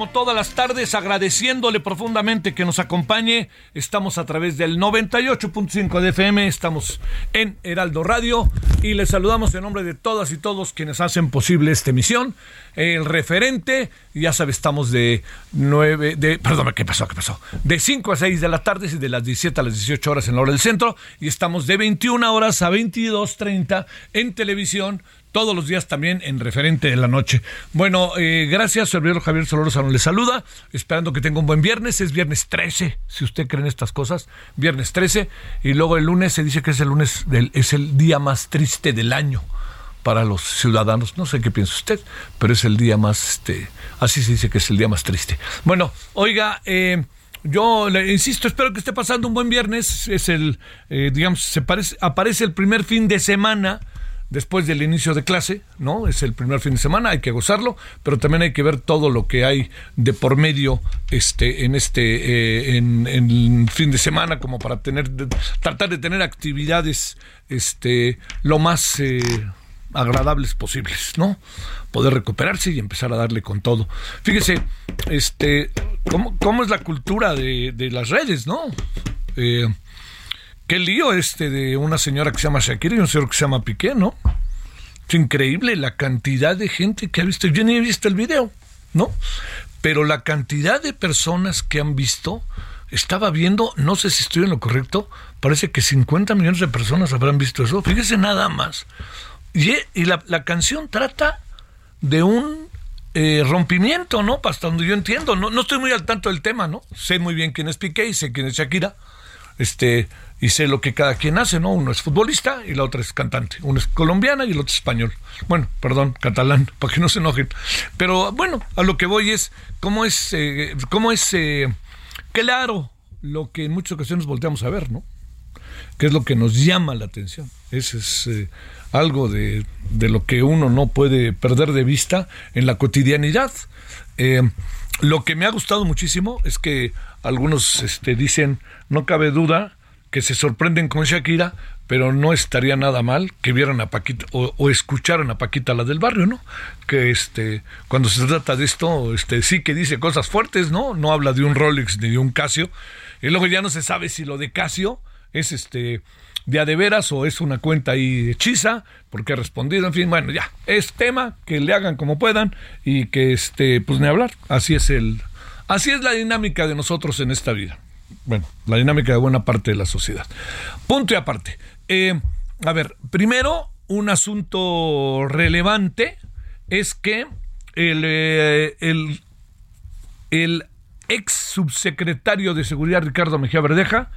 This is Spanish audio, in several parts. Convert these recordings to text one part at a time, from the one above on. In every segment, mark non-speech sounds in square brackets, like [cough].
Como todas las tardes agradeciéndole profundamente que nos acompañe. Estamos a través del 98.5 de FM, estamos en Heraldo Radio y les saludamos en nombre de todas y todos quienes hacen posible esta emisión. El referente, ya sabe, estamos de 9, de, perdón, ¿qué pasó? ¿Qué pasó? De 5 a 6 de la tarde y de las 17 a las 18 horas en la hora del centro y estamos de 21 horas a 22.30 en televisión todos los días también en referente de la noche. Bueno, eh, gracias, servidor Javier Solórzano le saluda, esperando que tenga un buen viernes, es viernes 13, si usted cree en estas cosas, viernes 13, y luego el lunes se dice que es el lunes, del, es el día más triste del año para los ciudadanos, no sé qué piensa usted, pero es el día más, este, así se dice que es el día más triste. Bueno, oiga, eh, yo le insisto, espero que esté pasando un buen viernes. Es el, eh, digamos, se parece, aparece el primer fin de semana después del inicio de clase, ¿no? Es el primer fin de semana, hay que gozarlo, pero también hay que ver todo lo que hay de por medio este, en este eh, en, fin de semana, como para tener, tratar de tener actividades este, lo más eh, agradables posibles, ¿no? Poder recuperarse y empezar a darle con todo. Fíjese, este, cómo, cómo es la cultura de, de las redes, ¿no? Eh, qué lío este de una señora que se llama Shakira y un señor que se llama Piqué, ¿no? Es increíble la cantidad de gente que ha visto. Yo ni he visto el video, ¿no? Pero la cantidad de personas que han visto, estaba viendo, no sé si estoy en lo correcto, parece que 50 millones de personas habrán visto eso. Fíjese nada más. Y, la canción trata de un eh, rompimiento, ¿no? Hasta donde yo entiendo. No, no estoy muy al tanto del tema, ¿no? Sé muy bien quién es Piqué y sé quién es Shakira. Este, y sé lo que cada quien hace, ¿no? Uno es futbolista y la otra es cantante. Uno es colombiana y el otro es español. Bueno, perdón, catalán, [laughs] para que no se enojen. Pero bueno, a lo que voy es cómo es, eh, cómo es eh, claro lo que en muchas ocasiones volteamos a ver, ¿no? que es lo que nos llama la atención. Ese es eh, algo de, de, lo que uno no puede perder de vista en la cotidianidad. Eh, lo que me ha gustado muchísimo es que algunos este, dicen, no cabe duda, que se sorprenden con Shakira, pero no estaría nada mal que vieran a Paquita o, escucharan a Paquita la del barrio, ¿no? Que este cuando se trata de esto, este sí que dice cosas fuertes, ¿no? No habla de un Rolex ni de un Casio. Y luego ya no se sabe si lo de Casio es este de a de veras o es una cuenta ahí hechiza, porque he respondido, en fin, bueno, ya, es tema, que le hagan como puedan y que, este, pues ni hablar, así es el, así es la dinámica de nosotros en esta vida. Bueno, la dinámica de buena parte de la sociedad. Punto y aparte. Eh, a ver, primero, un asunto relevante es que el, eh, el, el ex subsecretario de Seguridad Ricardo Mejía Verdeja,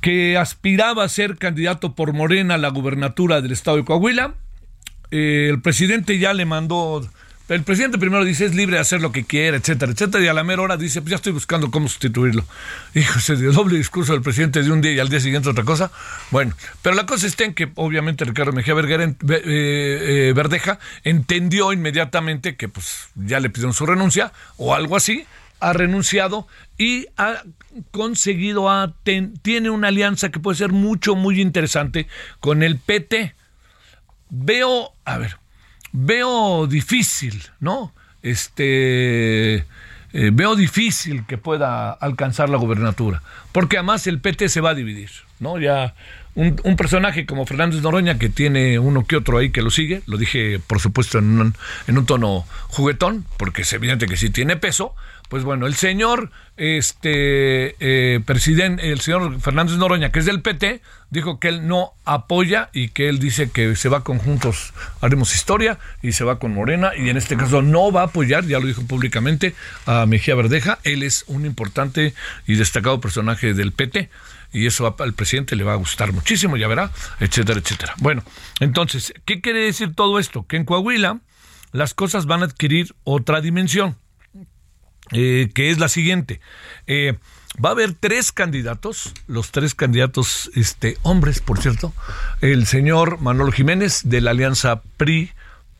que aspiraba a ser candidato por Morena a la gubernatura del estado de Coahuila, eh, el presidente ya le mandó el presidente primero dice es libre de hacer lo que quiera, etcétera, etcétera, y a la mera hora dice, pues ya estoy buscando cómo sustituirlo. Hijo, ese doble discurso del presidente de un día y al día siguiente otra cosa. Bueno, pero la cosa está en que obviamente Ricardo Mejía eh, eh, Verdeja entendió inmediatamente que pues ya le pidieron su renuncia o algo así, ha renunciado y ha conseguido, tiene una alianza que puede ser mucho, muy interesante con el PT. Veo, a ver, veo difícil, ¿no? Este, eh, veo difícil que pueda alcanzar la gubernatura, porque además el PT se va a dividir, ¿no? Ya un, personaje como Fernández Noroña, que tiene uno que otro ahí que lo sigue, lo dije por supuesto en un, en un tono juguetón, porque es evidente que sí tiene peso, pues bueno, el señor este eh, presidente, el señor Fernández Noroña, que es del PT, dijo que él no apoya y que él dice que se va con Juntos Haremos Historia y se va con Morena y en este caso no va a apoyar, ya lo dijo públicamente, a Mejía Verdeja. Él es un importante y destacado personaje del PT y eso al presidente le va a gustar muchísimo, ya verá, etcétera, etcétera. Bueno, entonces, ¿qué quiere decir todo esto? Que en Coahuila las cosas van a adquirir otra dimensión eh, que es la siguiente. Eh, va a haber tres candidatos, los tres candidatos este, hombres, por cierto. El señor Manolo Jiménez de la alianza PRI,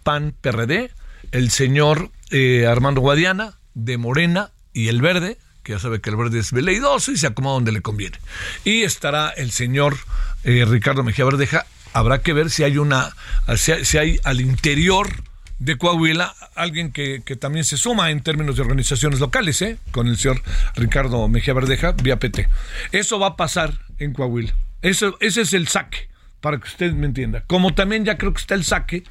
PAN, PRD. El señor eh, Armando Guadiana de Morena y el Verde, que ya sabe que el Verde es veleidoso y se acomoda donde le conviene. Y estará el señor Ricardo Mejía Verdeja. Habrá que ver si hay una, si hay al interior de Coahuila, alguien que, también se suma en términos de organizaciones locales, ¿eh? con el señor Ricardo Mejía Verdeja, vía PT. Eso va a pasar en Coahuila. Eso, ese es el saque, para que usted me entienda. Como también ya creo que está el saque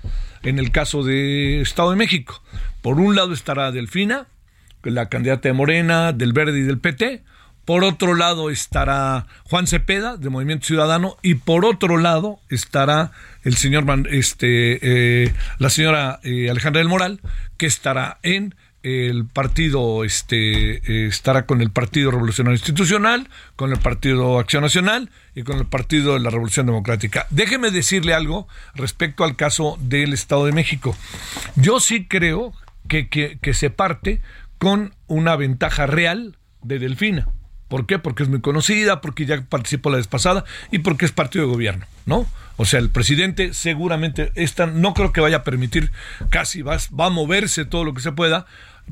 en el caso de Estado de México. Por un lado estará Delfina, la candidata de Morena, del Verde y del PT. Por otro lado estará Juan Cepeda, de Movimiento Ciudadano, y por otro lado estará el señor, este, eh, la señora eh, Alejandra del Moral, que estará en el partido, este, eh, estará con el Partido Revolucionario Institucional, con el Partido Acción Nacional y con el Partido de la Revolución Democrática. Déjeme decirle algo respecto al caso del Estado de México. Yo sí creo que, que se parte con una ventaja real de Delfina. ¿Por qué? Porque es muy conocida, porque ya participó la vez pasada y porque es partido de gobierno, ¿no? O sea, el presidente seguramente esta, no creo que vaya a permitir, casi va, va a moverse todo lo que se pueda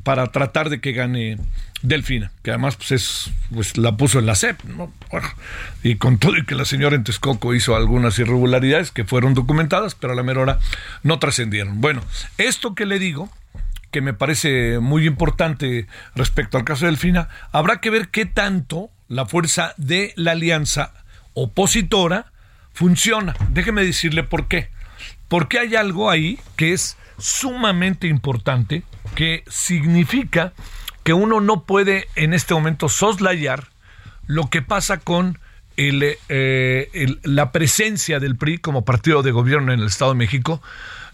para tratar de que gane Delfina, que además pues es pues la puso en la CEP, ¿no? y con todo y que la señora en Texcoco hizo algunas irregularidades que fueron documentadas, pero a la mera hora no trascendieron. Bueno, esto que le digo que me parece muy importante respecto al caso de Delfina, habrá que ver qué tanto la fuerza de la alianza opositora funciona. Déjeme decirle por qué. Porque hay algo ahí que es sumamente importante, que significa que uno no puede en este momento soslayar lo que pasa con eh, la presencia del PRI como partido de gobierno en el Estado de México,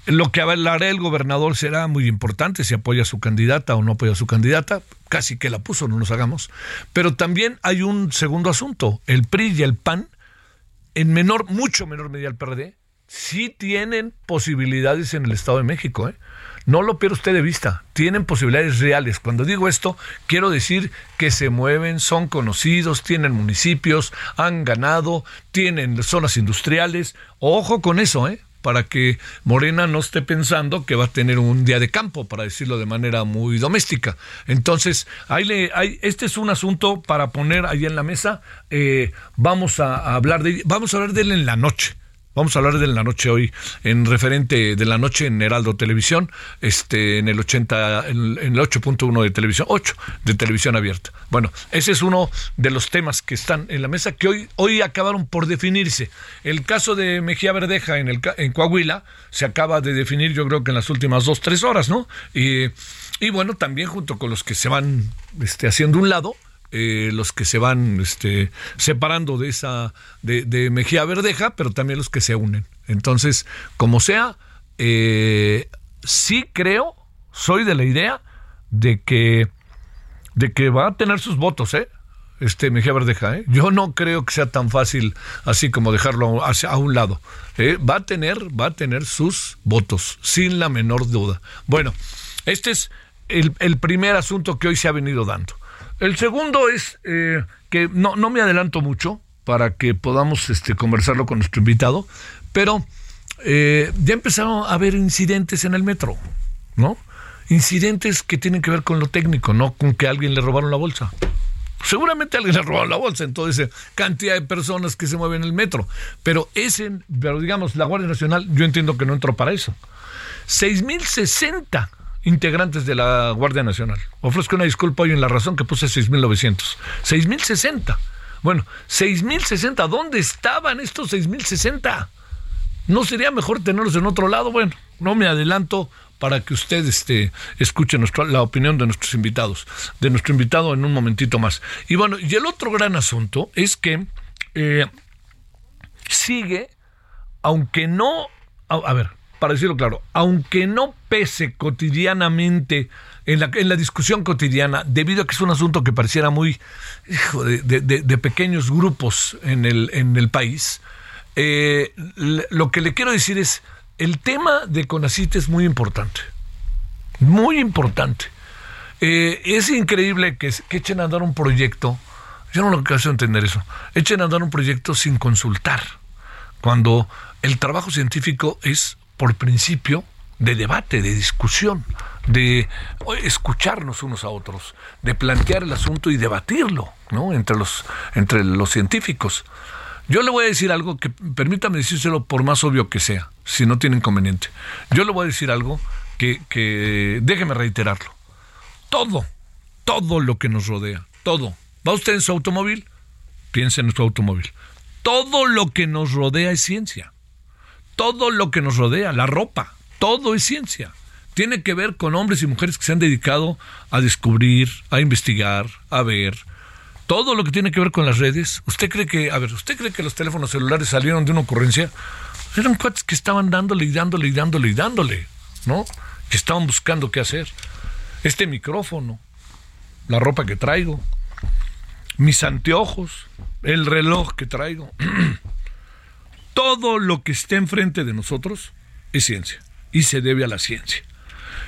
lo que hablará el gobernador será muy importante, si apoya a su candidata o no apoya a su candidata, casi que la puso, no nos hagamos. Pero también hay un segundo asunto, el PRI y el PAN, en menor, mucho menor medida el PRD, sí tienen posibilidades en el Estado de México, ¿eh? No lo pierda usted de vista, tienen posibilidades reales. Cuando digo esto, quiero decir que se mueven, son conocidos, tienen municipios, han ganado, tienen zonas industriales. Ojo con eso, ¿eh? Para que Morena no esté pensando que va a tener un día de campo, para decirlo de manera muy doméstica. Entonces, ahí le, este es un asunto para poner ahí en la mesa. Eh, vamos a, hablar de, vamos a hablar de él en la noche Vamos a hablar de la noche hoy, en referente de la noche en Heraldo Televisión, este, en el 80, en, el 8.1 de televisión, 8 de televisión abierta. Bueno, ese es uno de los temas que están en la mesa que hoy, hoy acabaron por definirse. El caso de Mejía Verdeja en, el, en Coahuila se acaba de definir, yo creo que en las últimas dos, tres horas, ¿no? Y, y bueno, también junto con los que se van este, haciendo un lado, eh, los que se van este, separando de esa de, Mejía Verdeja, pero también los que se unen. Entonces, como sea, eh, sí creo, soy de la idea de que de que va a tener sus votos, ¿eh? Este Mejía Verdeja, ¿eh? Yo no creo que sea tan fácil así como dejarlo hacia, a un lado. ¿eh? Va a tener, va a tener sus votos, sin la menor duda. Bueno, este es el, el primer asunto que hoy se ha venido dando. El segundo es eh, que no, no me adelanto mucho para que podamos este, conversarlo con nuestro invitado, pero eh, ya empezaron a haber incidentes en el metro, ¿no? Incidentes que tienen que ver con lo técnico, no con que a alguien le robaron la bolsa. Seguramente alguien le robaron la bolsa en toda esa cantidad de personas que se mueven en el metro. Pero ese, pero digamos, la Guardia Nacional, yo entiendo que no entró para eso. 6.060 integrantes de la Guardia Nacional. Ofrezco una disculpa hoy en la razón que puse 6.900. 6.060. Bueno, 6.060. ¿Dónde estaban estos 6.060? ¿No sería mejor tenerlos en otro lado? Bueno, no me adelanto para que usted este, escuche la opinión de nuestros invitados, de nuestro invitado en un momentito más. Y bueno, y el otro gran asunto es que eh, sigue, aunque no, a ver, para decirlo claro, aunque no pese cotidianamente en la, discusión cotidiana, debido a que es un asunto que pareciera muy de, pequeños grupos en el, país, eh, lo que le quiero decir es, el tema de CONACIT es muy importante, muy importante. Eh, es increíble que, que echen a andar un proyecto, yo no lo quiero entender eso, echen a andar un proyecto sin consultar, cuando el trabajo científico es por principio de debate, de discusión, de escucharnos unos a otros, de plantear el asunto y debatirlo, ¿no? Entre los, entre los científicos. Yo le voy a decir algo que permítame decírselo por más obvio que sea, si no tiene inconveniente. Yo le voy a decir algo que, que déjeme reiterarlo. Todo, todo lo que nos rodea, todo. ¿Va usted en su automóvil? Piense en su automóvil. Todo lo que nos rodea es ciencia todo lo que nos rodea, la ropa, todo es ciencia. Tiene que ver con hombres y mujeres que se han dedicado a descubrir, a investigar, a ver. Todo lo que tiene que ver con las redes. ¿Usted cree que, a ver, ¿usted cree que los teléfonos celulares salieron de una ocurrencia? Eran cuates que estaban dándole y dándole y dándole y dándole, ¿no? Que estaban buscando qué hacer. Este micrófono, la ropa que traigo, mis anteojos, el reloj que traigo. [clears throat] todo lo que esté enfrente de nosotros es ciencia y se debe a la ciencia.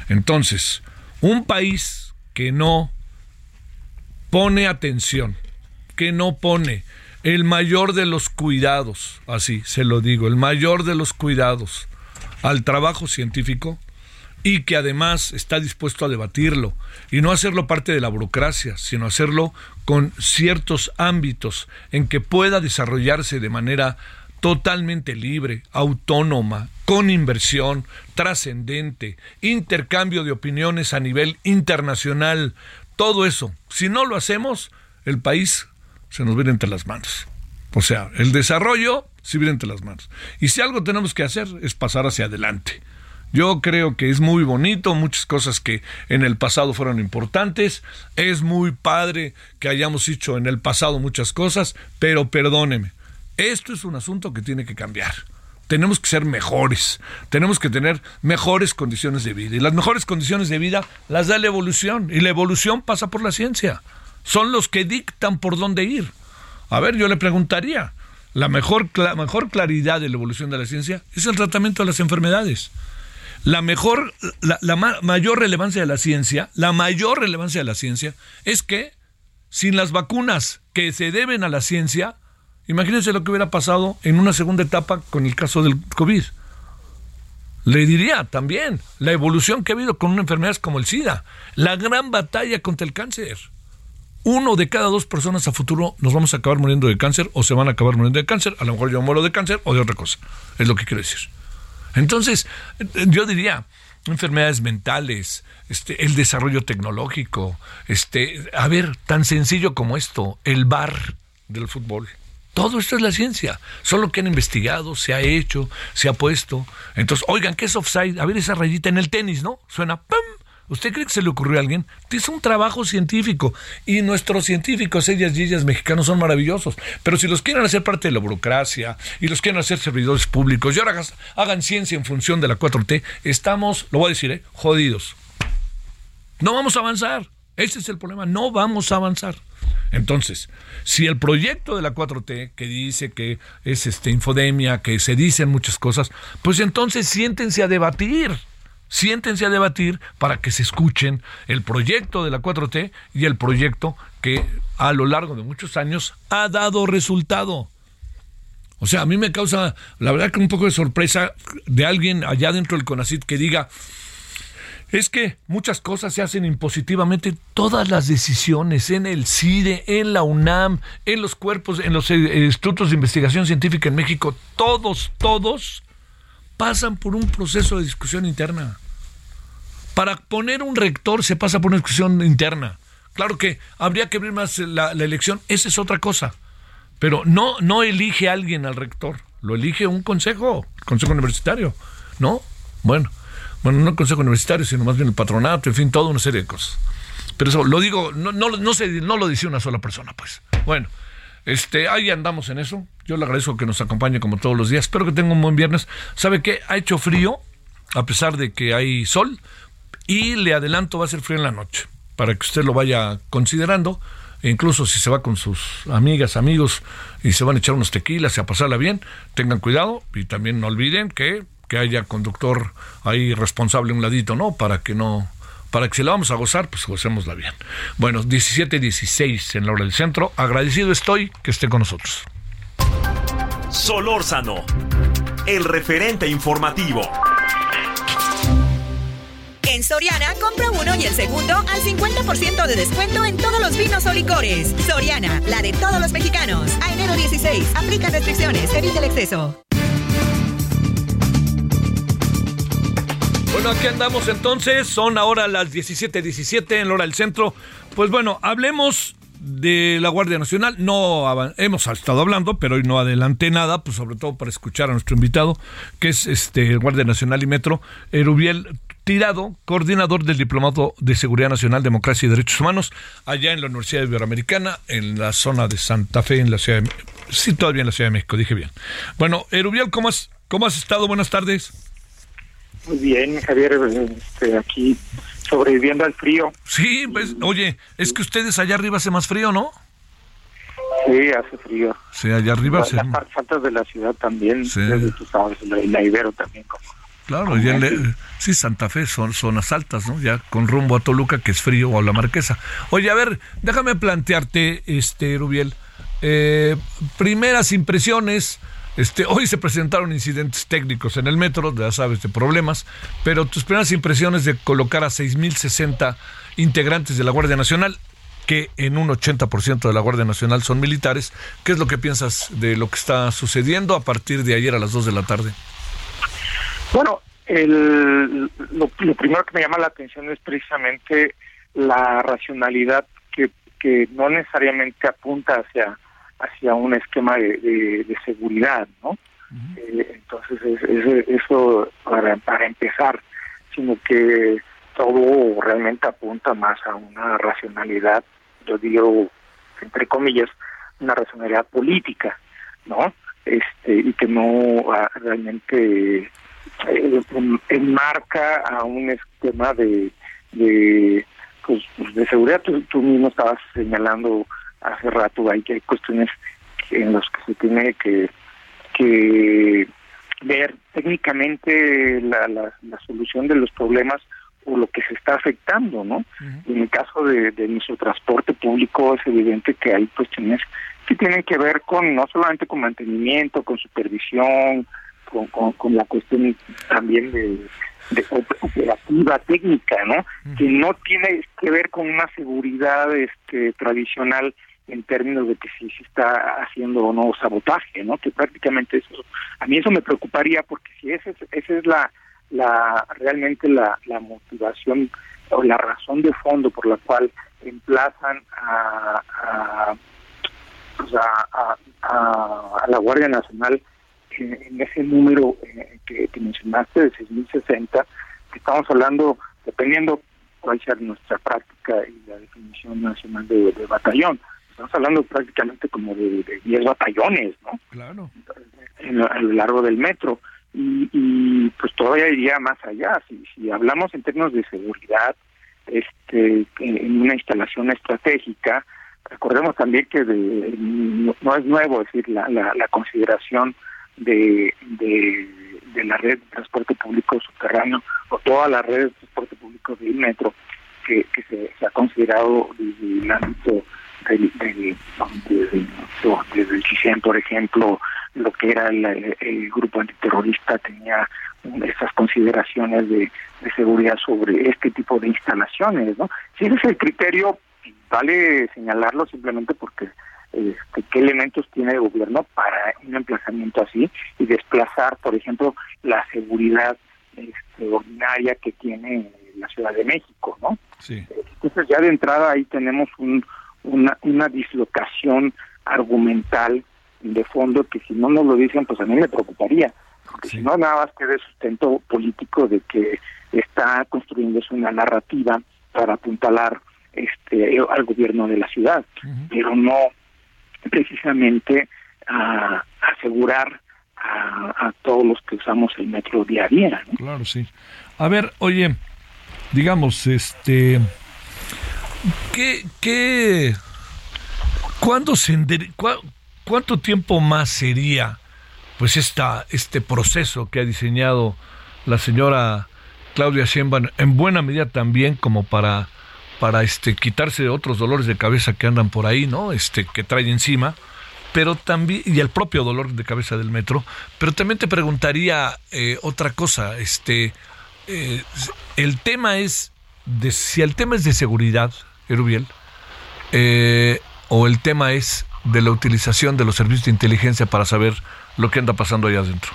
Entonces, un país que no pone atención, que no pone el mayor de los cuidados, así se lo digo, el mayor de los cuidados al trabajo científico y que además está dispuesto a debatirlo y no hacerlo parte de la burocracia, sino hacerlo con ciertos ámbitos en que pueda desarrollarse de manera totalmente libre, autónoma, con inversión, trascendente, intercambio de opiniones a nivel internacional, todo eso. Si no lo hacemos, el país se nos viene entre las manos. O sea, el desarrollo se viene entre las manos. Y si algo tenemos que hacer es pasar hacia adelante. Yo creo que es muy bonito, muchas cosas que en el pasado fueron importantes. Es muy padre que hayamos hecho en el pasado muchas cosas, pero perdóneme, esto es un asunto que tiene que cambiar. Tenemos que ser mejores, tenemos que tener mejores condiciones de vida. Y las mejores condiciones de vida las da la evolución. Y la evolución pasa por la ciencia. Son los que dictan por dónde ir. A ver, yo le preguntaría, la mejor, mejor claridad de la evolución de la ciencia es el tratamiento de las enfermedades. La mejor, la mayor relevancia de la ciencia, la mayor relevancia de la ciencia es que sin las vacunas que se deben a la ciencia, Imagínense lo que hubiera pasado en una segunda etapa con el caso del COVID. Le diría también la evolución que ha habido con una enfermedad como el SIDA, la gran batalla contra el cáncer. uno de cada dos personas a futuro nos vamos a acabar muriendo de cáncer o se van a acabar muriendo de cáncer. A lo mejor yo muero de cáncer o de otra cosa. Es lo que quiero decir. Entonces, yo diría, enfermedades mentales, este, el desarrollo tecnológico, este, a ver, tan sencillo como esto, el bar del fútbol. Todo esto es la ciencia, solo que han investigado, se ha hecho, se ha puesto. Entonces, oigan, ¿qué es offside? A ver esa rayita en el tenis, ¿no? Suena ¡pum! ¿Usted cree que se le ocurrió a alguien? Es un trabajo científico y nuestros científicos, ellas y ellas mexicanos, son maravillosos. Pero si los quieren hacer parte de la burocracia y los quieren hacer servidores públicos y ahora hagan ciencia en función de la 4T, estamos, lo voy a decir, ¿eh? jodidos. No vamos a avanzar. Ese es el problema. No vamos a avanzar. Entonces, si el proyecto de la 4T, que dice que es este infodemia, que se dicen muchas cosas, pues entonces siéntense a debatir siéntense a debatir para que se escuchen el proyecto de la 4T y el proyecto que a lo largo de muchos años ha dado resultado. O sea, a mí me causa, la verdad que un poco de sorpresa de alguien allá dentro del CONACIT que diga, es que muchas cosas se hacen impositivamente, todas las decisiones en el CIDE, en la UNAM, en los cuerpos, en los eh, institutos de investigación científica en México, todos, todos pasan por un proceso de discusión interna. Para poner un rector se pasa por una discusión interna. Claro que habría que abrir más la, elección, esa es otra cosa. Pero no, no elige alguien al rector, lo elige un consejo, consejo universitario, ¿no? Bueno, bueno, no el consejo universitario, sino más bien el patronato, en fin, toda una serie de cosas. Pero eso lo digo, no, no, no, no lo dice una sola persona, pues. Bueno, este, ahí andamos en eso. Yo le agradezco que nos acompañe como todos los días. Espero que tenga un buen viernes. ¿Sabe qué? Ha hecho frío, a pesar de que hay sol. Y le adelanto, va a ser frío en la noche, para que usted lo vaya considerando. E incluso si se va con sus amigas, amigos y se van a echar unos tequilas y a pasarla bien, tengan cuidado y también no olviden que, que haya conductor ahí responsable un ladito, ¿no? Para que no, para que si la vamos a gozar, pues gocémosla bien. Bueno, 17-16 en la hora del centro. Agradecido estoy que esté con nosotros. Solórzano, el referente informativo. En Soriana, compra uno y el segundo al 50% de descuento en todos los vinos o licores. Soriana, la de todos los mexicanos. A enero 16, aplica restricciones, evita el exceso. Bueno, aquí andamos entonces, son ahora las 17:17 17 en la hora del centro. Pues bueno, hablemos de la Guardia Nacional. No hemos estado hablando, pero hoy no adelanté nada, pues sobre todo para escuchar a nuestro invitado, que es este Guardia Nacional y Metro, Erubiel Tirado, coordinador del Diplomado de Seguridad Nacional, Democracia y Derechos Humanos, allá en la Universidad Iberoamericana, en la zona de Santa Fe, en la Ciudad de Sí, todavía en la Ciudad de México, dije bien. Bueno, Erubiel, ¿cómo has, cómo has estado? Buenas tardes. Muy bien, Javier, este, aquí sobreviviendo al frío. Sí, pues, oye, es que ustedes allá arriba hace más frío, ¿no? Sí, hace frío. Sí, allá arriba Las faltas de la ciudad también, sí. tú sabes, la, Ibero también. Como Claro, ya sí, Santa Fe son zonas altas, ¿no? Ya con rumbo a Toluca, que es frío, o a la Marquesa. Oye, a ver, déjame plantearte, este, Rubiel, eh, primeras impresiones. Este, hoy se presentaron incidentes técnicos en el metro, ya sabes, de problemas, pero tus primeras impresiones de colocar a 6.060 integrantes de la Guardia Nacional, que en un 80% de la Guardia Nacional son militares, ¿qué es lo que piensas de lo que está sucediendo a partir de ayer a las 2 de la tarde? Bueno, lo, primero que me llama la atención es precisamente la racionalidad que, que no necesariamente apunta hacia hacia un esquema de, de, seguridad, ¿no? Eh, entonces es, eso para, para empezar, sino que todo realmente apunta más a una racionalidad, yo digo entre comillas, una racionalidad política, ¿no? Este y que no ah, realmente eh, enmarca a un esquema de, de, pues, pues de seguridad. Tú, mismo estabas señalando hace rato ahí que hay cuestiones en las que se tiene que, que ver técnicamente la, la, la solución de los problemas o lo que se está afectando, ¿no? En el caso de, de nuestro transporte público es evidente que hay cuestiones que tienen que ver con no solamente con mantenimiento, con supervisión, con, con, la cuestión también de, de operativa técnica, ¿no? Que no tiene que ver con una seguridad este tradicional en términos de que si se está haciendo o no sabotaje, ¿no? Que prácticamente eso, a mí eso me preocuparía porque si esa es, esa es la, la realmente la, motivación o la razón de fondo por la cual emplazan a, a, pues a, a, la Guardia Nacional en, ese número eh, que, que, mencionaste de 6.060, que estamos hablando, dependiendo cuál sea nuestra práctica y la definición nacional de batallón, estamos hablando prácticamente como de, 10 batallones, ¿no? Claro. a lo largo del metro. Y, y, pues todavía iría más allá. Si, si hablamos en términos de seguridad, este, en una instalación estratégica, recordemos también que de, no, es nuevo, decir, la, la, la consideración de, de, de, la red de transporte público subterráneo o toda la red de transporte público del metro que, que se, se ha considerado desde el ámbito del, del, desde el CISEN, por ejemplo, lo que era el, grupo antiterrorista tenía esas consideraciones de, seguridad sobre este tipo de instalaciones, ¿no? Si ese es el criterio, vale señalarlo simplemente porque este, qué elementos tiene el gobierno para un emplazamiento así y desplazar, por ejemplo, la seguridad este, ordinaria que tiene la Ciudad de México, ¿no? Sí. Entonces ya de entrada ahí tenemos un, una, una dislocación argumental de fondo que si no nos lo dicen, pues a mí me preocuparía. Porque si no, nada más queda sustento político de que está construyéndose una narrativa para apuntalar este al gobierno de la ciudad, pero no precisamente a asegurar a, todos los que usamos el metro día a día. Claro, sí. A ver, oye, digamos, este, ¿qué, qué, cuándo se, cuánto tiempo más sería, pues, esta, este proceso que ha diseñado la señora Claudia Sheinbaum, en buena medida también como para, para este, quitarse otros dolores de cabeza que andan por ahí, ¿no? Este, que trae encima pero también y el propio dolor de cabeza del metro pero también te preguntaría eh, otra cosa este eh, el tema es de si el tema es de seguridad Erubiel, eh, o el tema es de la utilización de los servicios de inteligencia para saber lo que anda pasando allá adentro.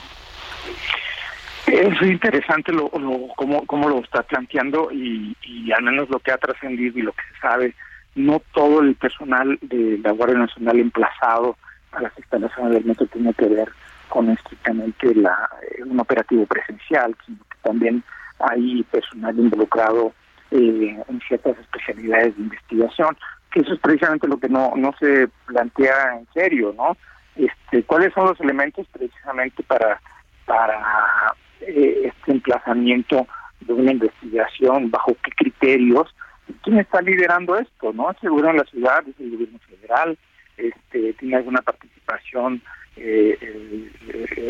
Es interesante lo, lo cómo, cómo, lo está planteando y, y al menos lo que ha trascendido y lo que se sabe, no todo el personal de la Guardia Nacional emplazado a las instalaciones del metro tiene que ver con estrictamente la, eh, un operativo presencial, sino que también hay personal involucrado eh, en ciertas especialidades de investigación, que eso es precisamente lo que no, no se plantea en serio, ¿no? Este, ¿Cuáles son los elementos precisamente para, para eh, este emplazamiento de una investigación? ¿Bajo qué criterios? ¿Quién está liderando esto? ¿No? Seguro en la ciudad, es el gobierno federal, este, tiene alguna participación eh, el,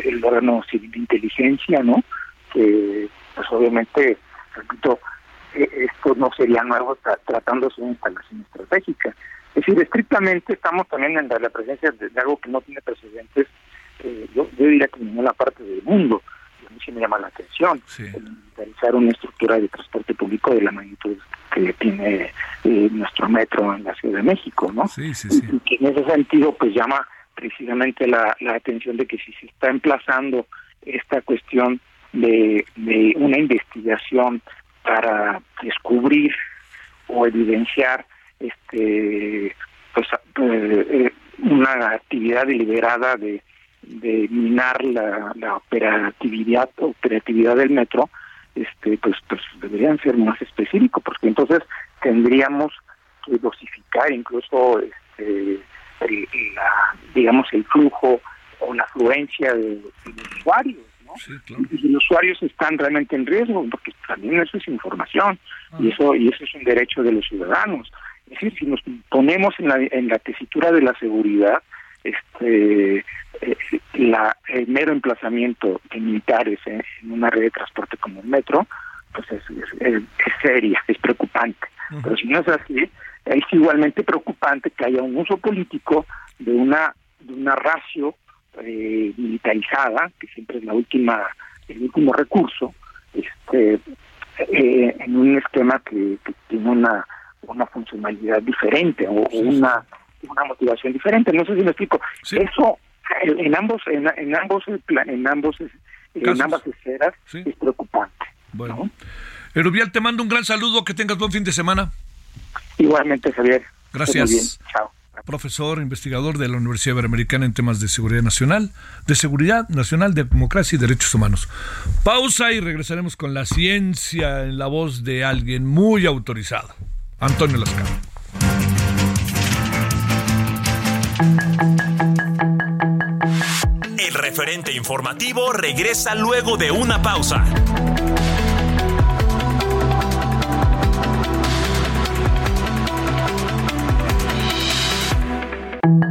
el, órgano civil de inteligencia, ¿no? Que, pues obviamente, repito, esto no sería nuevo tratándose de una instalación estratégica. Es decir, estrictamente estamos también en la, presencia de, algo que no tiene precedentes, eh, yo, diría que en ninguna parte del mundo. A mí sí me llama la atención realizar una estructura de transporte público de la magnitud que tiene eh, nuestro metro en la Ciudad de México, ¿no? Sí, sí, sí. Y que en ese sentido, pues llama precisamente la, la atención de que si se está emplazando esta cuestión de, de una investigación para descubrir o evidenciar este pues eh, una actividad deliberada de, minar la, operatividad operatividad del metro este pues pues deberían ser más específicos porque entonces tendríamos que dosificar incluso este la, digamos el flujo o la afluencia de, de usuarios los usuarios están realmente en riesgo, porque también eso es información y ah. eso y eso es un derecho de los ciudadanos. Es decir, si nos ponemos en la, en la tesitura de la seguridad, este eh, la, el mero emplazamiento de militares en, una red de transporte como el metro, pues es, es, seria, es preocupante. Pero si no es así, es igualmente preocupante que haya un uso político de una de una ratio eh, militarizada, que siempre es la última, el último recurso, este eh, en un esquema que, tiene una una funcionalidad diferente o una una motivación diferente. No sé si me explico. Eso en ambos en, en ambos en ambos en ambas esferas es preocupante bueno. Erubial te mando un gran saludo que tengas buen fin de semana. Igualmente Javier. Gracias. chao profesor investigador de la Universidad Iberoamericana en temas de seguridad nacional, de seguridad nacional, de democracia y derechos humanos. Pausa y regresaremos con la ciencia en la voz de alguien muy autorizado, Antonio Lascano. El referente informativo regresa luego de una pausa.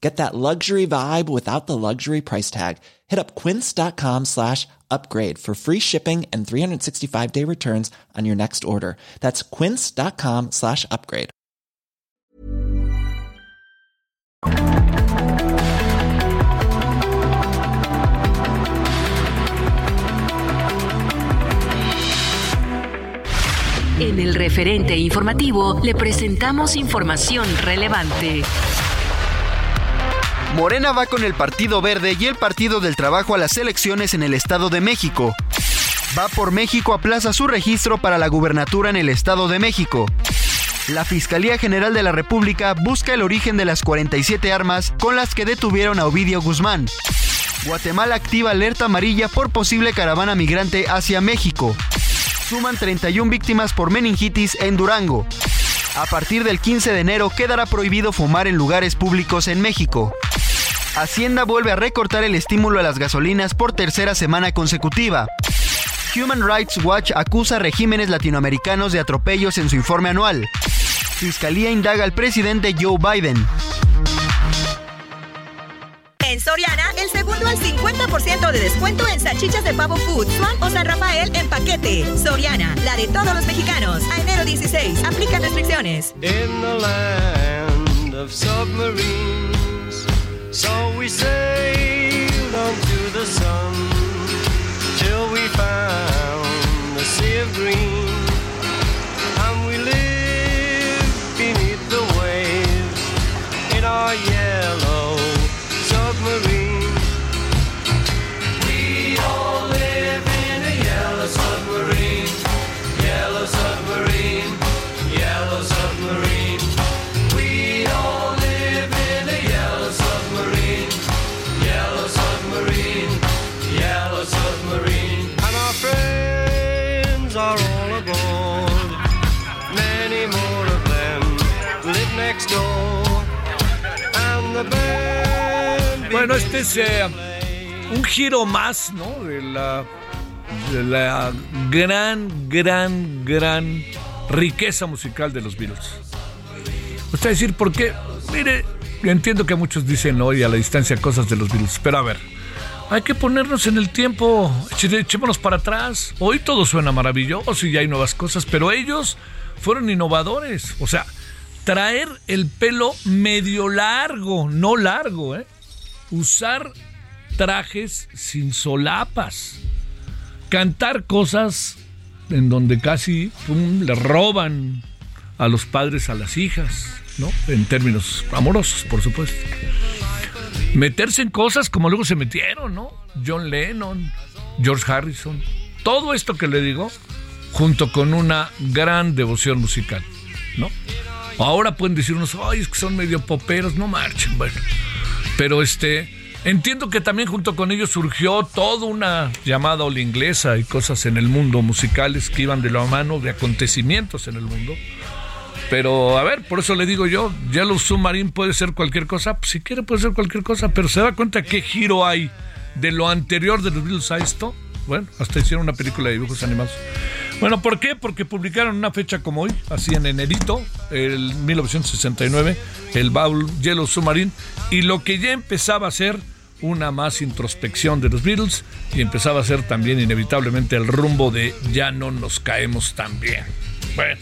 Get that luxury vibe without the luxury price tag. Hit up quince.com slash upgrade for free shipping and 365 day returns on your next order. That's quince.com slash upgrade. En el referente informativo le presentamos información relevante. Morena va con el Partido Verde y el Partido del Trabajo a las elecciones en el Estado de México. Va por México aplaza su registro para la gubernatura en el Estado de México. La Fiscalía General de la República busca el origen de las 47 armas con las que detuvieron a Ovidio Guzmán. Guatemala activa alerta amarilla por posible caravana migrante hacia México. Suman 31 víctimas por meningitis en Durango. A partir del 15 de enero quedará prohibido fumar en lugares públicos en México. Hacienda vuelve a recortar el estímulo a las gasolinas por tercera semana consecutiva. Human Rights Watch acusa regímenes latinoamericanos de atropellos en su informe anual. Fiscalía indaga al presidente Joe Biden. En Soriana, el segundo al 50% de descuento en salchichas de pavo food, Swan o San Rafael en paquete. Soriana, la de todos los mexicanos. A enero 16, aplica restricciones. In the land of submarines, so we sailed onto the este es eh, un giro más, ¿no? De la, gran, gran, gran riqueza musical de los Beatles. Usted decir, ¿por qué? Mire, entiendo que muchos dicen hoy a la distancia cosas de los Beatles, pero a ver, hay que ponernos en el tiempo, echémonos para atrás. Hoy todo suena maravilloso y ya hay nuevas cosas, pero ellos fueron innovadores. O sea, traer el pelo medio largo, no largo, ¿eh? Usar trajes sin solapas. Cantar cosas en donde casi le roban a los padres a las hijas, ¿no? En términos amorosos, por supuesto. Meterse en cosas como luego se metieron, ¿no? John Lennon, George Harrison, todo esto que le digo, junto con una gran devoción musical, ¿no? Ahora pueden decirnos, ay, es que son medio poperos, no marchen, bueno. Pero este, entiendo que también junto con ellos surgió toda una llamada ola inglesa y cosas en el mundo musicales que iban de la mano de acontecimientos en el mundo. Pero a ver, por eso le digo yo, ya los submarine puede ser cualquier cosa, pues, si quiere puede ser cualquier cosa, pero se da cuenta qué giro hay de lo anterior de los Beatles a esto. Bueno, hasta hicieron una película de dibujos animados. Bueno, ¿por qué? Porque publicaron una fecha como hoy, así en enerito, el 1969, el Baul Yellow Submarine, y lo que ya empezaba a ser una más introspección de los Beatles y empezaba a ser también inevitablemente el rumbo de ya no nos caemos tan bien. Bueno,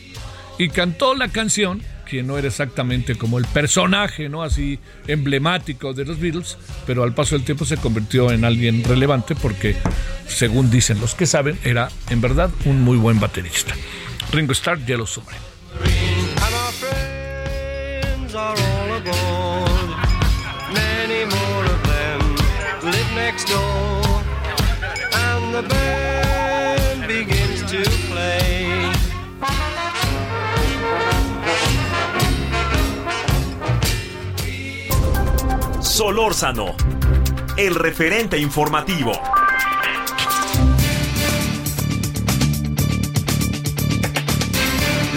y cantó la canción que no era exactamente como el personaje, ¿no? Así emblemático de los Beatles, pero al paso del tiempo se convirtió en alguien relevante porque, según dicen los que saben, era en verdad un muy buen baterista. Ringo Starr, Yellow Submarine. And Solórzano, el referente informativo.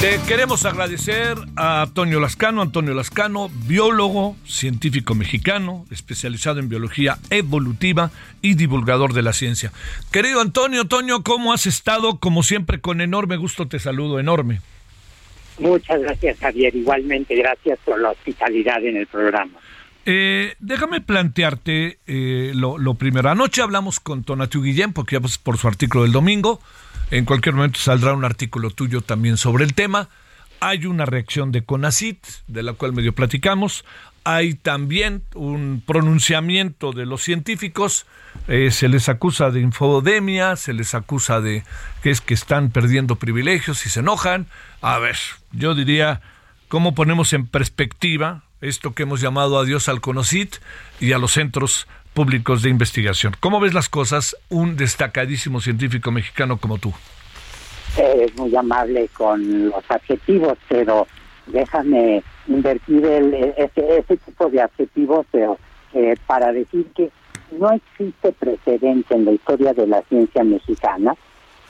Le queremos agradecer a Antonio Lascano, Antonio Lascano, biólogo, científico mexicano, especializado en biología evolutiva y divulgador de la ciencia. Querido Antonio, Antonio, ¿cómo has estado? Como siempre, con enorme gusto te saludo, enorme. Muchas gracias, Javier. Igualmente, gracias por la hospitalidad en el programa. Eh, déjame plantearte eh, lo, primero. Anoche hablamos con Tonatiu Guillén, porque ya pues, por su artículo del domingo. En cualquier momento saldrá un artículo tuyo también sobre el tema. Hay una reacción de CONACIT, de la cual medio platicamos. Hay también un pronunciamiento de los científicos. Eh, se les acusa de infodemia, se les acusa de que es que están perdiendo privilegios y se enojan. A ver, yo diría, ¿cómo ponemos en perspectiva esto que hemos llamado adiós al CONOCIT y a los centros públicos de investigación? ¿Cómo ves las cosas un destacadísimo científico mexicano como tú? Es muy amable con los adjetivos, pero déjame invertir el, ese, ese tipo de adjetivos pero, eh, para decir que no existe precedente en la historia de la ciencia mexicana,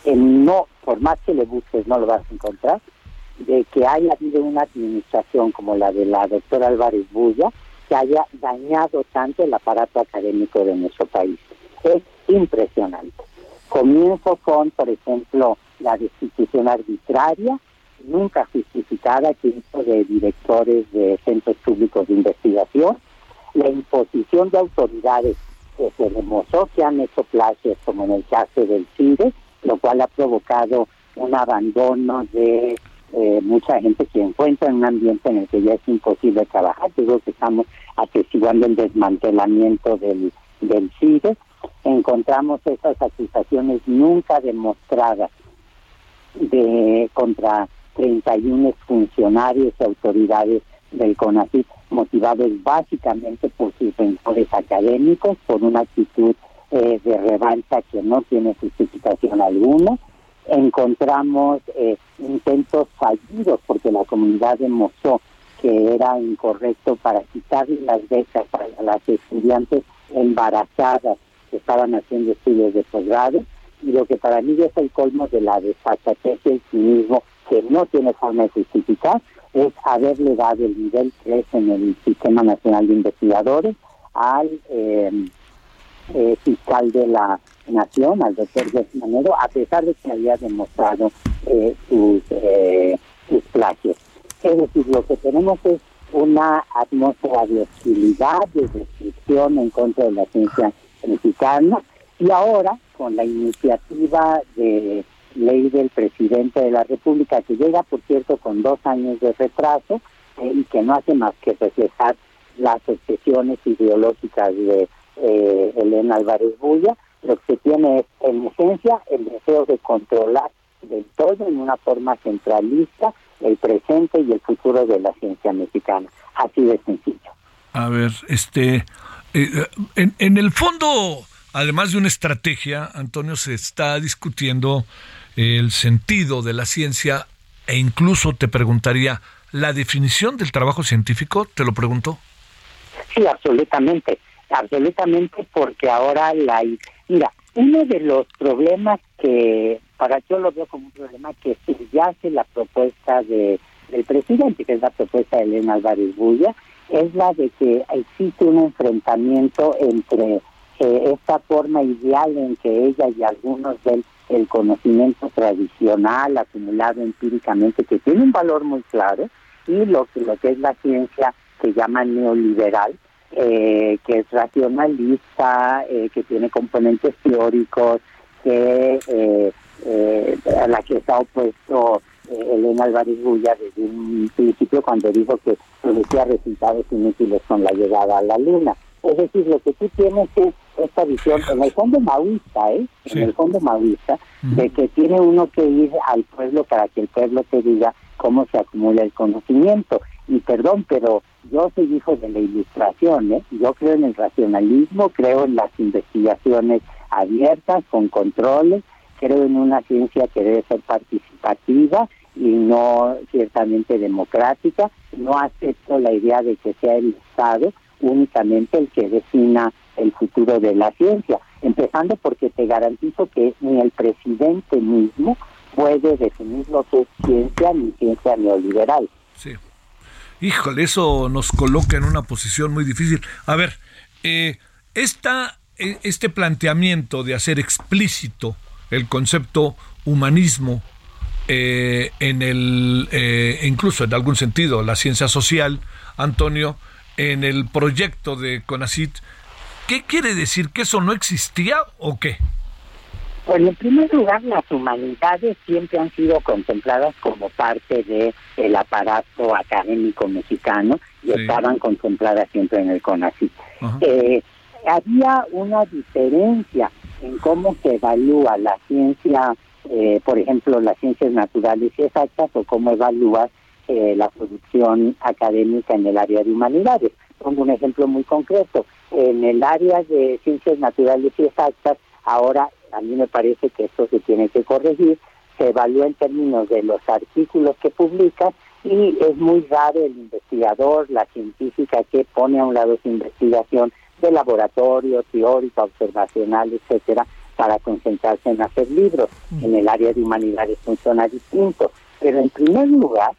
en no, por más que le busques, no lo vas a encontrar, de que haya habido una administración como la de la doctora Álvarez Bulla que haya dañado tanto el aparato académico de nuestro país. Es impresionante. Comienzo con, por ejemplo, la destitución arbitraria, nunca justificada que hizo de directores de centros públicos de investigación, la imposición de autoridades que se demostró que han hecho plagios, como en el caso del CIDE, lo cual ha provocado un abandono de eh, mucha gente que encuentra en un ambiente en el que ya es imposible trabajar. Yo creo que estamos atestiguando el desmantelamiento del, del. Encontramos esas acusaciones nunca demostradas de contra 31 funcionarios y autoridades del CONACYT motivados básicamente por sus rencores académicos, por una actitud eh, de revancha que no tiene justificación alguna. Encontramos eh, intentos fallidos porque la comunidad demostró que era incorrecto para quitarle las becas a las estudiantes embarazadas que estaban haciendo estudios de posgrado. Y lo que para mí es el colmo de la desfachatez y el cinismo que no tiene forma de justificar es haberle dado el nivel 3 en el Sistema Nacional de Investigadores al eh, eh, fiscal de la Nación, al doctor Manero, a pesar de que había demostrado eh, sus, eh, sus plagios. Es decir, lo que tenemos es una atmósfera de hostilidad, de restricción en contra de la ciencia mexicana y ahora con la iniciativa de ley del presidente de la República que llega, por cierto, con dos años de retraso eh, y que no hace más que reflejar las obsesiones ideológicas de Elena Álvarez Bulla, lo que tiene es, en esencia, el deseo de controlar del todo en una forma centralista el presente y el futuro de la ciencia mexicana. Así de sencillo. A ver, este, eh, en, en el fondo, además de una estrategia, Antonio, se está discutiendo el sentido de la ciencia e incluso te preguntaría, ¿la definición del trabajo científico? ¿Te lo pregunto? Sí, absolutamente, absolutamente, porque ahora la... Mira, uno de los problemas que, para yo lo veo como un problema que subyace la propuesta de, del presidente, que es la propuesta de Elena Álvarez Bulla, es la de que existe un enfrentamiento entre eh, esta forma ideal en que ella y algunos del el conocimiento tradicional acumulado empíricamente que tiene un valor muy claro y lo que lo que es la ciencia que llama neoliberal eh, que es racionalista eh, que tiene componentes teóricos que eh, a la que está opuesto Elena Álvarez Bulla desde un principio cuando dijo que producía resultados inútiles con la llegada a la luna es decir, lo que tú tienes es esta visión, en el fondo maoísta, ¿eh? En el fondo maoísta, de que tiene uno que ir al pueblo para que el pueblo te diga cómo se acumula el conocimiento. Y perdón, pero yo soy hijo de la ilustración, ¿eh? Yo creo en el racionalismo, creo en las investigaciones abiertas, con controles, creo en una ciencia que debe ser participativa y no ciertamente democrática. No acepto la idea de que sea el Estado únicamente el que defina el futuro de la ciencia, empezando porque te garantizo que ni el presidente mismo puede definir lo que es ciencia ni ciencia neoliberal. Sí. Híjole, eso nos coloca en una posición muy difícil. A ver, eh, esta, eh, este planteamiento de hacer explícito el concepto humanismo eh, en el, eh, incluso en algún sentido, la ciencia social, Antonio, en el proyecto de CONACIT, ¿qué quiere decir? ¿Que eso no existía o qué? Bueno, en primer lugar, las humanidades siempre han sido contempladas como parte del el aparato académico mexicano y estaban contempladas siempre en el CONACYT. Eh, había una diferencia en cómo se evalúa la ciencia, eh, por ejemplo, las ciencias naturales y exactas, o cómo evalúa eh, la producción académica en el área de humanidades. Pongo un ejemplo muy concreto. En el área de ciencias naturales y exactas, ahora a mí me parece que esto se tiene que corregir, se evalúa en términos de los artículos que publica y es muy raro el investigador, la científica que pone a un lado su investigación de laboratorio, teórica, observacional, etcétera, para concentrarse en hacer libros. En el área de humanidades funciona distinto. Pero en primer lugar,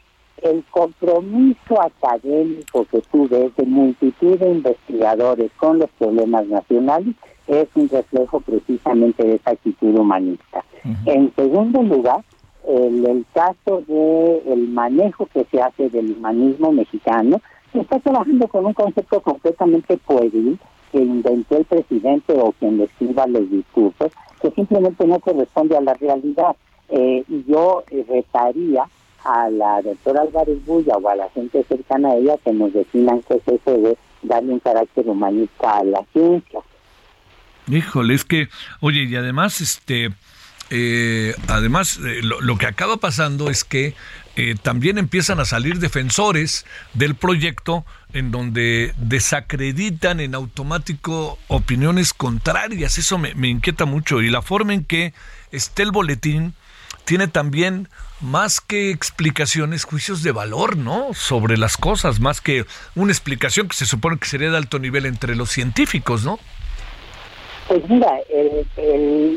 el compromiso académico que tú ves de multitud de investigadores con los problemas nacionales es un reflejo precisamente de esa actitud humanista. En segundo lugar, el, el caso de el manejo que se hace del humanismo mexicano, se está trabajando con un concepto completamente pueril que inventó el presidente o quien le escriba los discursos, que simplemente no corresponde a la realidad. Eh, y yo retaría a la doctora Álvarez Bulla o a la gente cercana a ella que nos definan qué es eso de darle un carácter humanista a la ciencia. Híjole, es que, oye, y además, este, eh, además, eh, lo, que acaba pasando es que eh, también empiezan a salir defensores del proyecto en donde desacreditan en automático opiniones contrarias. Eso me, me inquieta mucho. Y la forma en que esté el boletín tiene también más que explicaciones, juicios de valor, ¿no? Sobre las cosas, más que una explicación que se supone que sería de alto nivel entre los científicos, ¿no? Pues mira,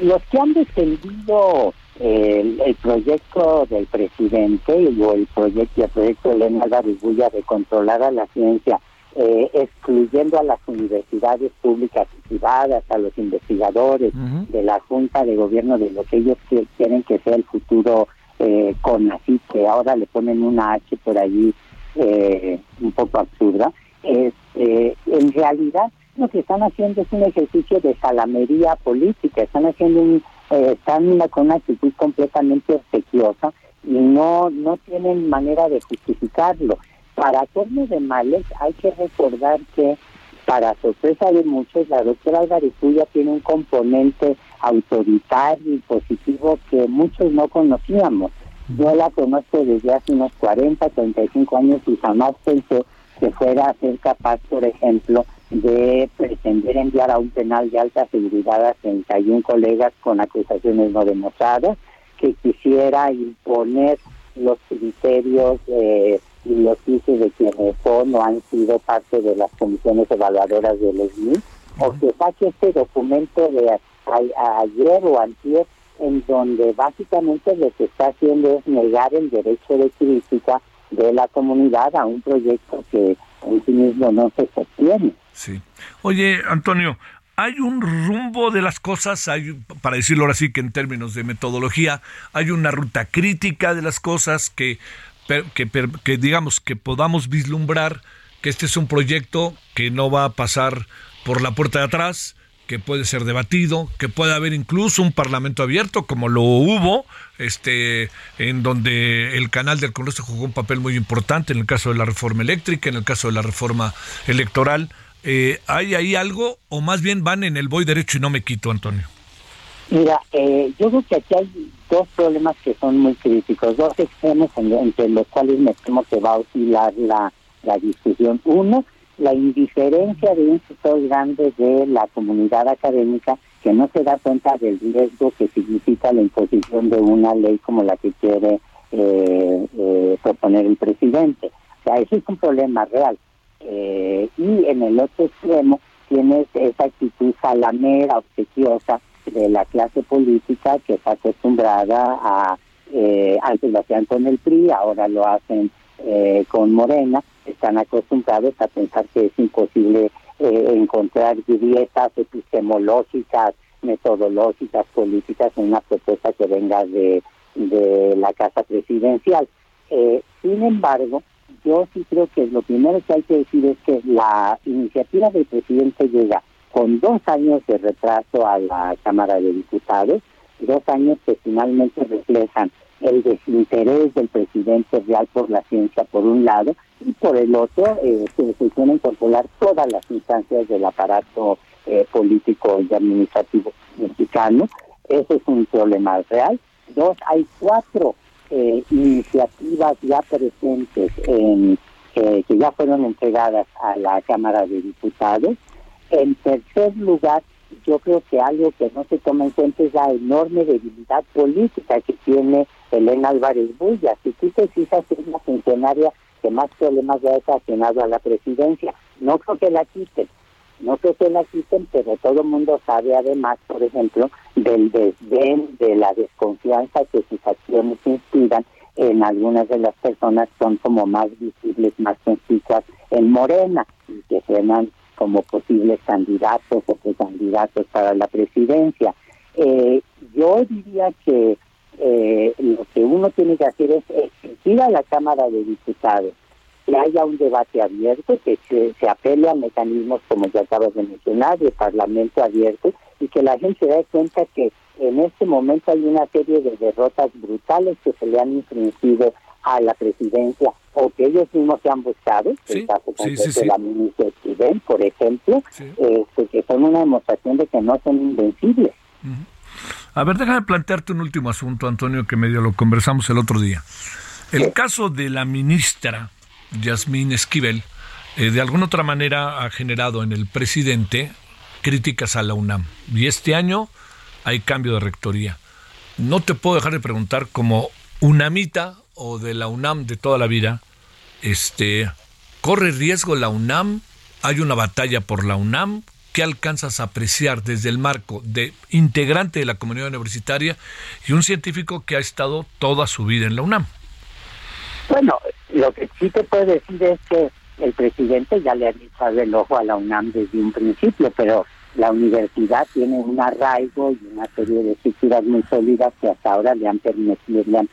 los que han defendido el, proyecto del presidente o el proyecto, el proyecto de Elena Bulla de controlar a la ciencia, eh, excluyendo a las universidades públicas y privadas, a los investigadores de la Junta de Gobierno de lo que ellos quieren que sea el futuro eh, con así que ahora le ponen una H por allí eh, un poco absurda, es, eh, en realidad lo que están haciendo es un ejercicio de salamería política, están haciendo un, eh, están con una actitud completamente obsequiosa y no, no tienen manera de justificarlo. Para hacerme de males hay que recordar que para sorpresa de muchos, la doctora Álvarez tiene un componente autoritario y positivo que muchos no conocíamos. Yo la conozco desde hace unos 40, 35 años y jamás pensé que fuera a ser capaz, por ejemplo, de pretender enviar a un penal de alta seguridad a 31 colegas con acusaciones no demostradas, que quisiera imponer los criterios eh, y los juicios de quienes son o han sido parte de las comisiones evaluadoras del SNI, o que saque este documento de ayer o antier en donde básicamente lo que está haciendo es negar el derecho de crítica de la comunidad a un proyecto que en sí mismo no se sostiene. Sí. Oye, Antonio, hay un rumbo de las cosas, hay, para decirlo ahora sí que en términos de metodología, hay una ruta crítica de las cosas que, que, digamos que podamos vislumbrar que este es un proyecto que no va a pasar por la puerta de atrás, que puede ser debatido, que puede haber incluso un parlamento abierto, como lo hubo, este, en donde el canal del Congreso jugó un papel muy importante en el caso de la reforma eléctrica, en el caso de la reforma electoral. Eh, ¿Hay ahí algo o más bien van en el voy derecho y no me quito, Antonio? Mira, eh, yo creo que aquí hay dos problemas que son muy críticos, dos extremos entre los cuales me temo que va a oscilar la, la discusión. Uno, la indiferencia de un sector grande de la comunidad académica que no se da cuenta del riesgo que significa la imposición de una ley como la que quiere eh, eh, proponer el presidente. O sea, ese es un problema real. Eh, y en el otro extremo tienes esa actitud salamera, obsequiosa de la clase política que está acostumbrada a, antes lo hacían con el PRI, ahora lo hacen con Morena, están acostumbrados a pensar que es imposible eh, encontrar grietas epistemológicas, metodológicas, políticas en una propuesta que venga de, de la Casa Presidencial. Eh, sin embargo, yo sí creo que lo primero que hay que decir es que la iniciativa del presidente llega con dos años de retraso a la Cámara de Diputados, dos años que finalmente reflejan el desinterés del presidente real por la ciencia por un lado y por el otro eh, se, se quieren controlar todas las instancias del aparato eh, político y administrativo mexicano. Ese es un problema real. Dos, hay cuatro eh, iniciativas ya presentes en, que ya fueron entregadas a la Cámara de Diputados. En tercer lugar, yo creo que algo que no se toma en cuenta es la enorme debilidad política que tiene Elena Álvarez Bulla. Si tú te fijas, es una funcionaria que más problemas ha ocasionado a la presidencia. No creo que la quiten, no creo que la quiten, pero todo el mundo sabe además, por ejemplo, del desdén, de la desconfianza que sus acciones inspiran en algunas de las personas son como más visibles, más conspicuas en Morena y que suenan como posibles candidatos o precandidatos para la presidencia. Eh, yo diría que eh, lo que uno tiene que hacer es exigir a la Cámara de Diputados que haya un debate abierto, que se, se apele a mecanismos como ya acabas de mencionar, de parlamento abierto, y que la gente se dé cuenta que en este momento hay una serie de derrotas brutales que se le han infringido a la presidencia o que ellos mismos se han buscado, el caso de la ministra Esquivel, por ejemplo, este, que son una demostración de que no son invencibles. A ver, déjame plantearte un último asunto, Antonio, que medio lo conversamos el otro día. El caso de la ministra Yasmín Esquivel, eh, de alguna otra manera ha generado en el presidente críticas a la UNAM. Y este año hay cambio de rectoría. No te puedo dejar de preguntar como UNAMita o de la UNAM de toda la vida, este, ¿corre riesgo la UNAM? ¿Hay una batalla por la UNAM? ¿Qué alcanzas a apreciar desde el marco de integrante de la comunidad universitaria y un científico que ha estado toda su vida en la UNAM? Bueno, lo que sí te puedo decir es que el presidente ya le ha dicho el ojo a la UNAM desde un principio, pero la universidad tiene un arraigo y una serie de estructuras muy sólidas que hasta ahora le han permitido, le han,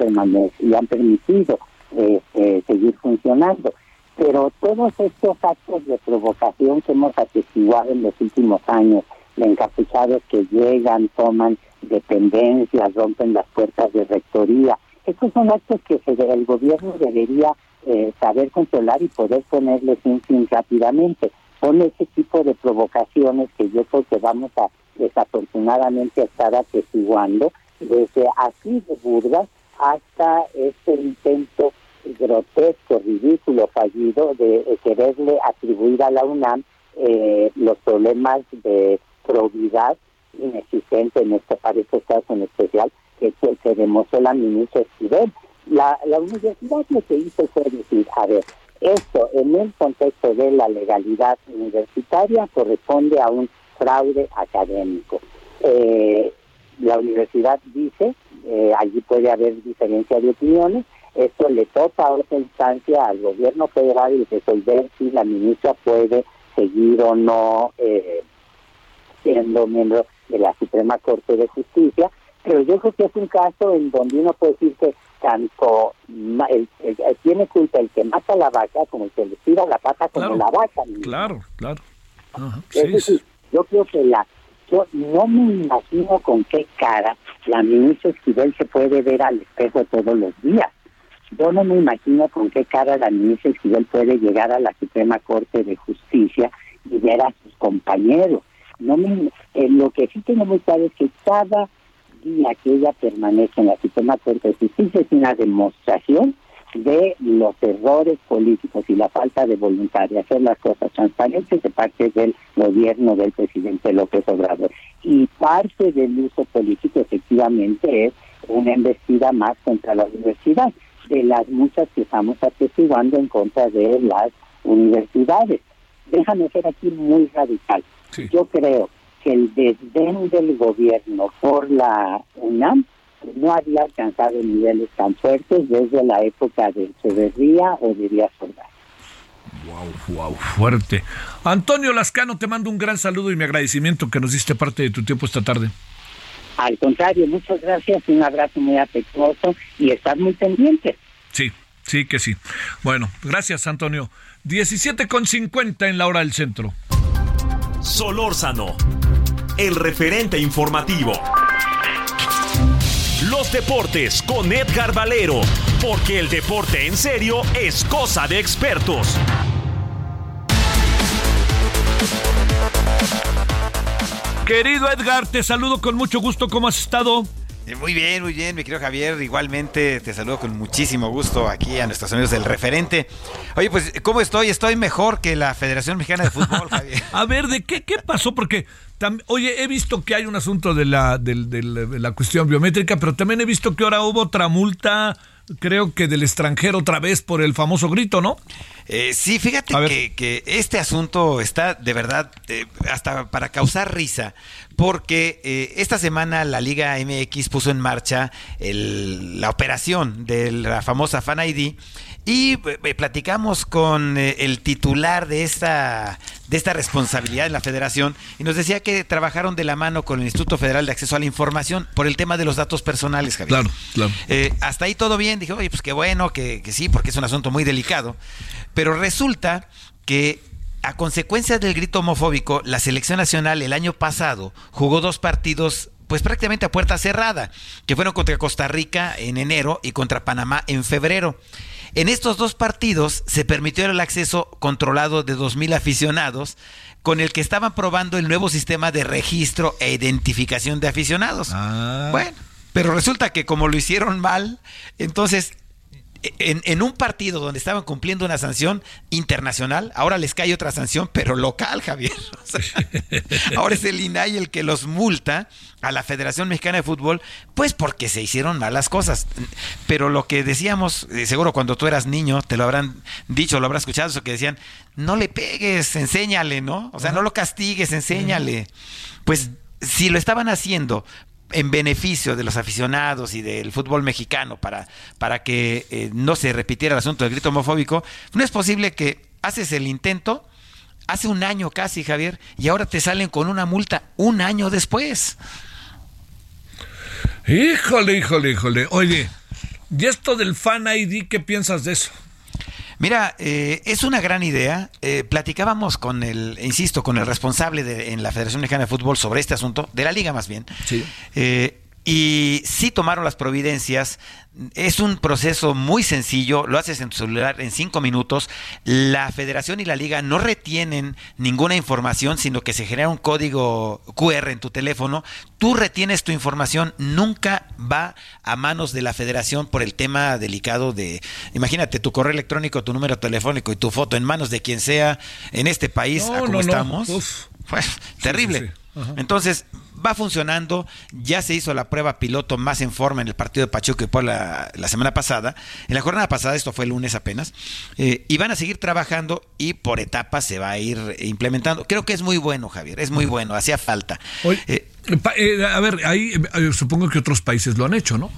le han permitido este, seguir funcionando. Pero todos estos actos de provocación que hemos atestiguado en los últimos años, de encapuchados que llegan, toman dependencias, rompen las puertas de rectoría, estos son actos que el gobierno debería eh, saber controlar y poder ponerles un fin rápidamente. Son ese tipo de provocaciones que yo creo que vamos a desafortunadamente estar atestiguando, desde así de burdas hasta este intento grotesco, ridículo, fallido de quererle atribuir a la UNAM eh, los problemas de probidad inexistente en este para estos casos en especial que, se demostró la ministra Esquivel. La, la universidad lo que hizo fue decir, a ver, esto en el contexto de la legalidad universitaria corresponde a un fraude académico. Eh, la universidad dice, eh, allí puede haber diferencia de opiniones, esto le toca a otra instancia al gobierno federal y resolver si la ministra puede seguir o no eh, siendo miembro de la Suprema Corte de Justicia, pero yo creo que es un caso en donde uno puede decir que tanto el, tiene culpa el que mata la vaca como el que le tira la pata como la vaca. Claro, claro. es decir, yo creo que la yo no me imagino con qué cara la ministra Esquivel se puede ver al espejo todos los días. Yo no me imagino con qué cara la ministra Esquivel puede llegar a la Suprema Corte de Justicia y ver a sus compañeros. No me, eh, lo que sí tengo muy claro es que cada día que ella permanece en la Suprema Corte de Justicia es una demostración de los errores políticos y la falta de voluntad de hacer las cosas transparentes de parte del gobierno del presidente López Obrador. Y parte del uso político efectivamente es una embestida más contra la universidad, de las muchas que estamos atestiguando en contra de las universidades. Déjame ser aquí muy radical. Yo creo que el desdén del gobierno por la UNAM no había alcanzado niveles tan fuertes desde la época de Echeverría o de Díaz Ordaz. Wow, wow, fuerte. Antonio Lascano, te mando un gran saludo y mi agradecimiento que nos diste parte de tu tiempo esta tarde. Al contrario, muchas gracias, un abrazo muy afectuoso y estar muy pendiente. Sí, sí que sí. Bueno, gracias Antonio. 17 con 50 en la hora del centro. Solórzano, el referente informativo. Los deportes con Edgar Valero, porque el deporte en serio es cosa de expertos. Querido Edgar, te saludo con mucho gusto. ¿Cómo has estado? Eh, muy bien, muy bien, mi querido Javier. Igualmente te saludo con muchísimo gusto aquí a nuestros amigos del referente. Oye, pues, ¿cómo estoy? Estoy mejor que la Federación Mexicana de Fútbol, [laughs] Javier. a ver, ¿de qué, qué pasó? Porque, oye, he visto que hay un asunto de la, de la cuestión biométrica, pero también he visto que ahora hubo otra multa creo que del extranjero otra vez por el famoso grito, ¿no? Eh, sí, fíjate que, este asunto está de verdad eh, hasta para causar risa, porque eh, esta semana la Liga MX puso en marcha la operación de la famosa Fan ID y eh, platicamos con eh, el titular de esta, de esta responsabilidad en la federación y nos decía que trabajaron de la mano con el Instituto Federal de Acceso a la Información por el tema de los datos personales, Javier. Claro, claro. Eh, hasta ahí todo bien. Dije, oye, pues qué bueno, que, que sí, porque es un asunto muy delicado. Pero resulta que a consecuencia del grito homofóbico, la selección nacional el año pasado jugó dos partidos pues prácticamente a puerta cerrada, que fueron contra Costa Rica en enero y contra Panamá en febrero. En estos dos partidos se permitió el acceso controlado de 2.000 aficionados con el que estaban probando el nuevo sistema de registro e identificación de aficionados. Ah. Bueno, pero resulta que como lo hicieron mal, entonces en, un partido donde estaban cumpliendo una sanción internacional, ahora les cae otra sanción, pero local, Javier. [laughs] ahora es el INAI el que los multa a la Federación Mexicana de Fútbol, pues porque se hicieron malas cosas. Pero lo que decíamos, eh, seguro cuando tú eras niño, te lo habrán dicho, lo habrás escuchado, eso que decían, no le pegues, enséñale, ¿no? O sea, no lo castigues, enséñale. Pues si lo estaban haciendo en beneficio de los aficionados y del fútbol mexicano para, para que eh, no se repitiera el asunto del grito homofóbico, no es posible que haces el intento hace un año casi, Javier, y ahora te salen con una multa un año después. Híjole, híjole, híjole. Oye, ¿y esto del Fan ID qué piensas de eso? Mira, eh, es una gran idea. Eh, platicábamos con el, insisto, con el responsable de, en la Federación Mexicana de Fútbol sobre este asunto, de la liga más bien. Sí. Eh, y sí tomaron las providencias. Es un proceso muy sencillo, lo haces en tu celular en cinco minutos. La federación y la liga no retienen ninguna información, sino que se genera un código QR en tu teléfono. Tú retienes tu información, nunca va a manos de la federación por el tema delicado de, imagínate, tu correo electrónico, tu número telefónico y tu foto en manos de quien sea en este país, como estamos. Pues, terrible. Entonces, va funcionando, ya se hizo la prueba piloto más en forma en el partido de Pachuca y Puebla la, semana pasada, en la jornada pasada, esto fue el lunes apenas, eh, y van a seguir trabajando y por etapas se va a ir implementando. Creo que es muy bueno, Javier, es muy bueno, hacía falta. Eh, eh, a ver, ahí supongo que otros países lo han hecho, ¿no?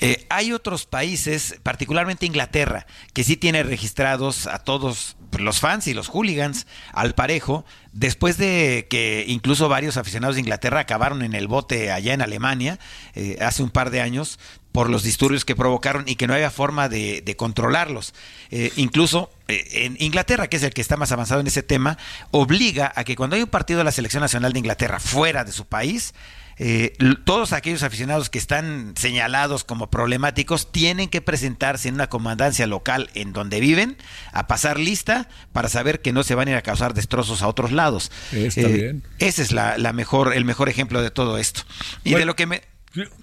Eh, hay otros países, particularmente Inglaterra, que sí tiene registrados a todos los fans y los hooligans al parejo, después de que incluso varios aficionados de Inglaterra acabaron en el bote allá en Alemania eh, hace un par de años por los disturbios que provocaron y que no había forma de, controlarlos. Eh, incluso eh, en Inglaterra, que es el que está más avanzado en ese tema, obliga a que cuando hay un partido de la Selección Nacional de Inglaterra fuera de su país, eh, todos aquellos aficionados que están señalados como problemáticos tienen que presentarse en una comandancia local en donde viven a pasar lista para saber que no se van a ir a causar destrozos a otros lados. Está bien. Ese es la, la mejor, el mejor ejemplo de todo esto. Y de lo que me...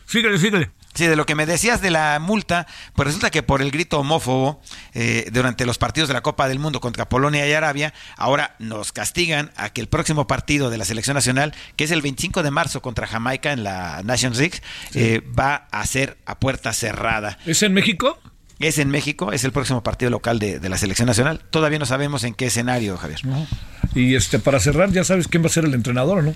Síguele, síguele. Sí, de lo que me decías de la multa, pues resulta que por el grito homófobo eh, durante los partidos de la Copa del Mundo contra Polonia y Arabia, ahora nos castigan a que el próximo partido de la selección nacional, que es el 25 de marzo contra Jamaica en la Nations League, eh, va a ser a puerta cerrada. ¿Es en México? Es en México, es el próximo partido local de, de la selección nacional. Todavía no sabemos en qué escenario, Javier. Y este para cerrar, ya sabes quién va a ser el entrenador, ¿o no?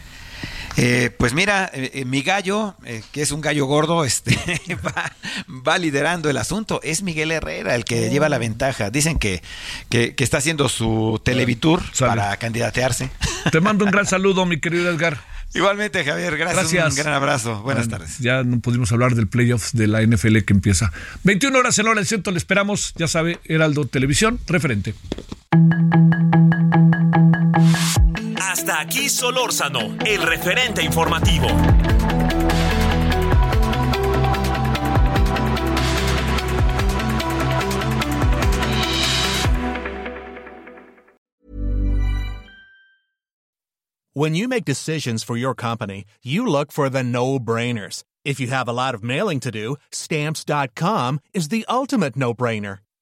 Eh, pues mira, eh, eh, mi gallo, eh, que es un gallo gordo, [laughs] este, va, va liderando el asunto. Es Miguel Herrera el que lleva la ventaja. Dicen que, que, que está haciendo su televitur para candidatearse. Te mando un gran saludo, mi querido Edgar. Igualmente, Javier, gracias. Un gran abrazo. Buenas Bueno, tardes. Ya no pudimos hablar del playoffs de la NFL que empieza. 21 horas en hora del centro, le esperamos, ya sabe, Heraldo Televisión, referente. Hasta aquí Solórzano, el referente informativo. When you make decisions for your company, you look for the no brainers. If you have a lot of mailing to do, stamps.com is the ultimate no brainer.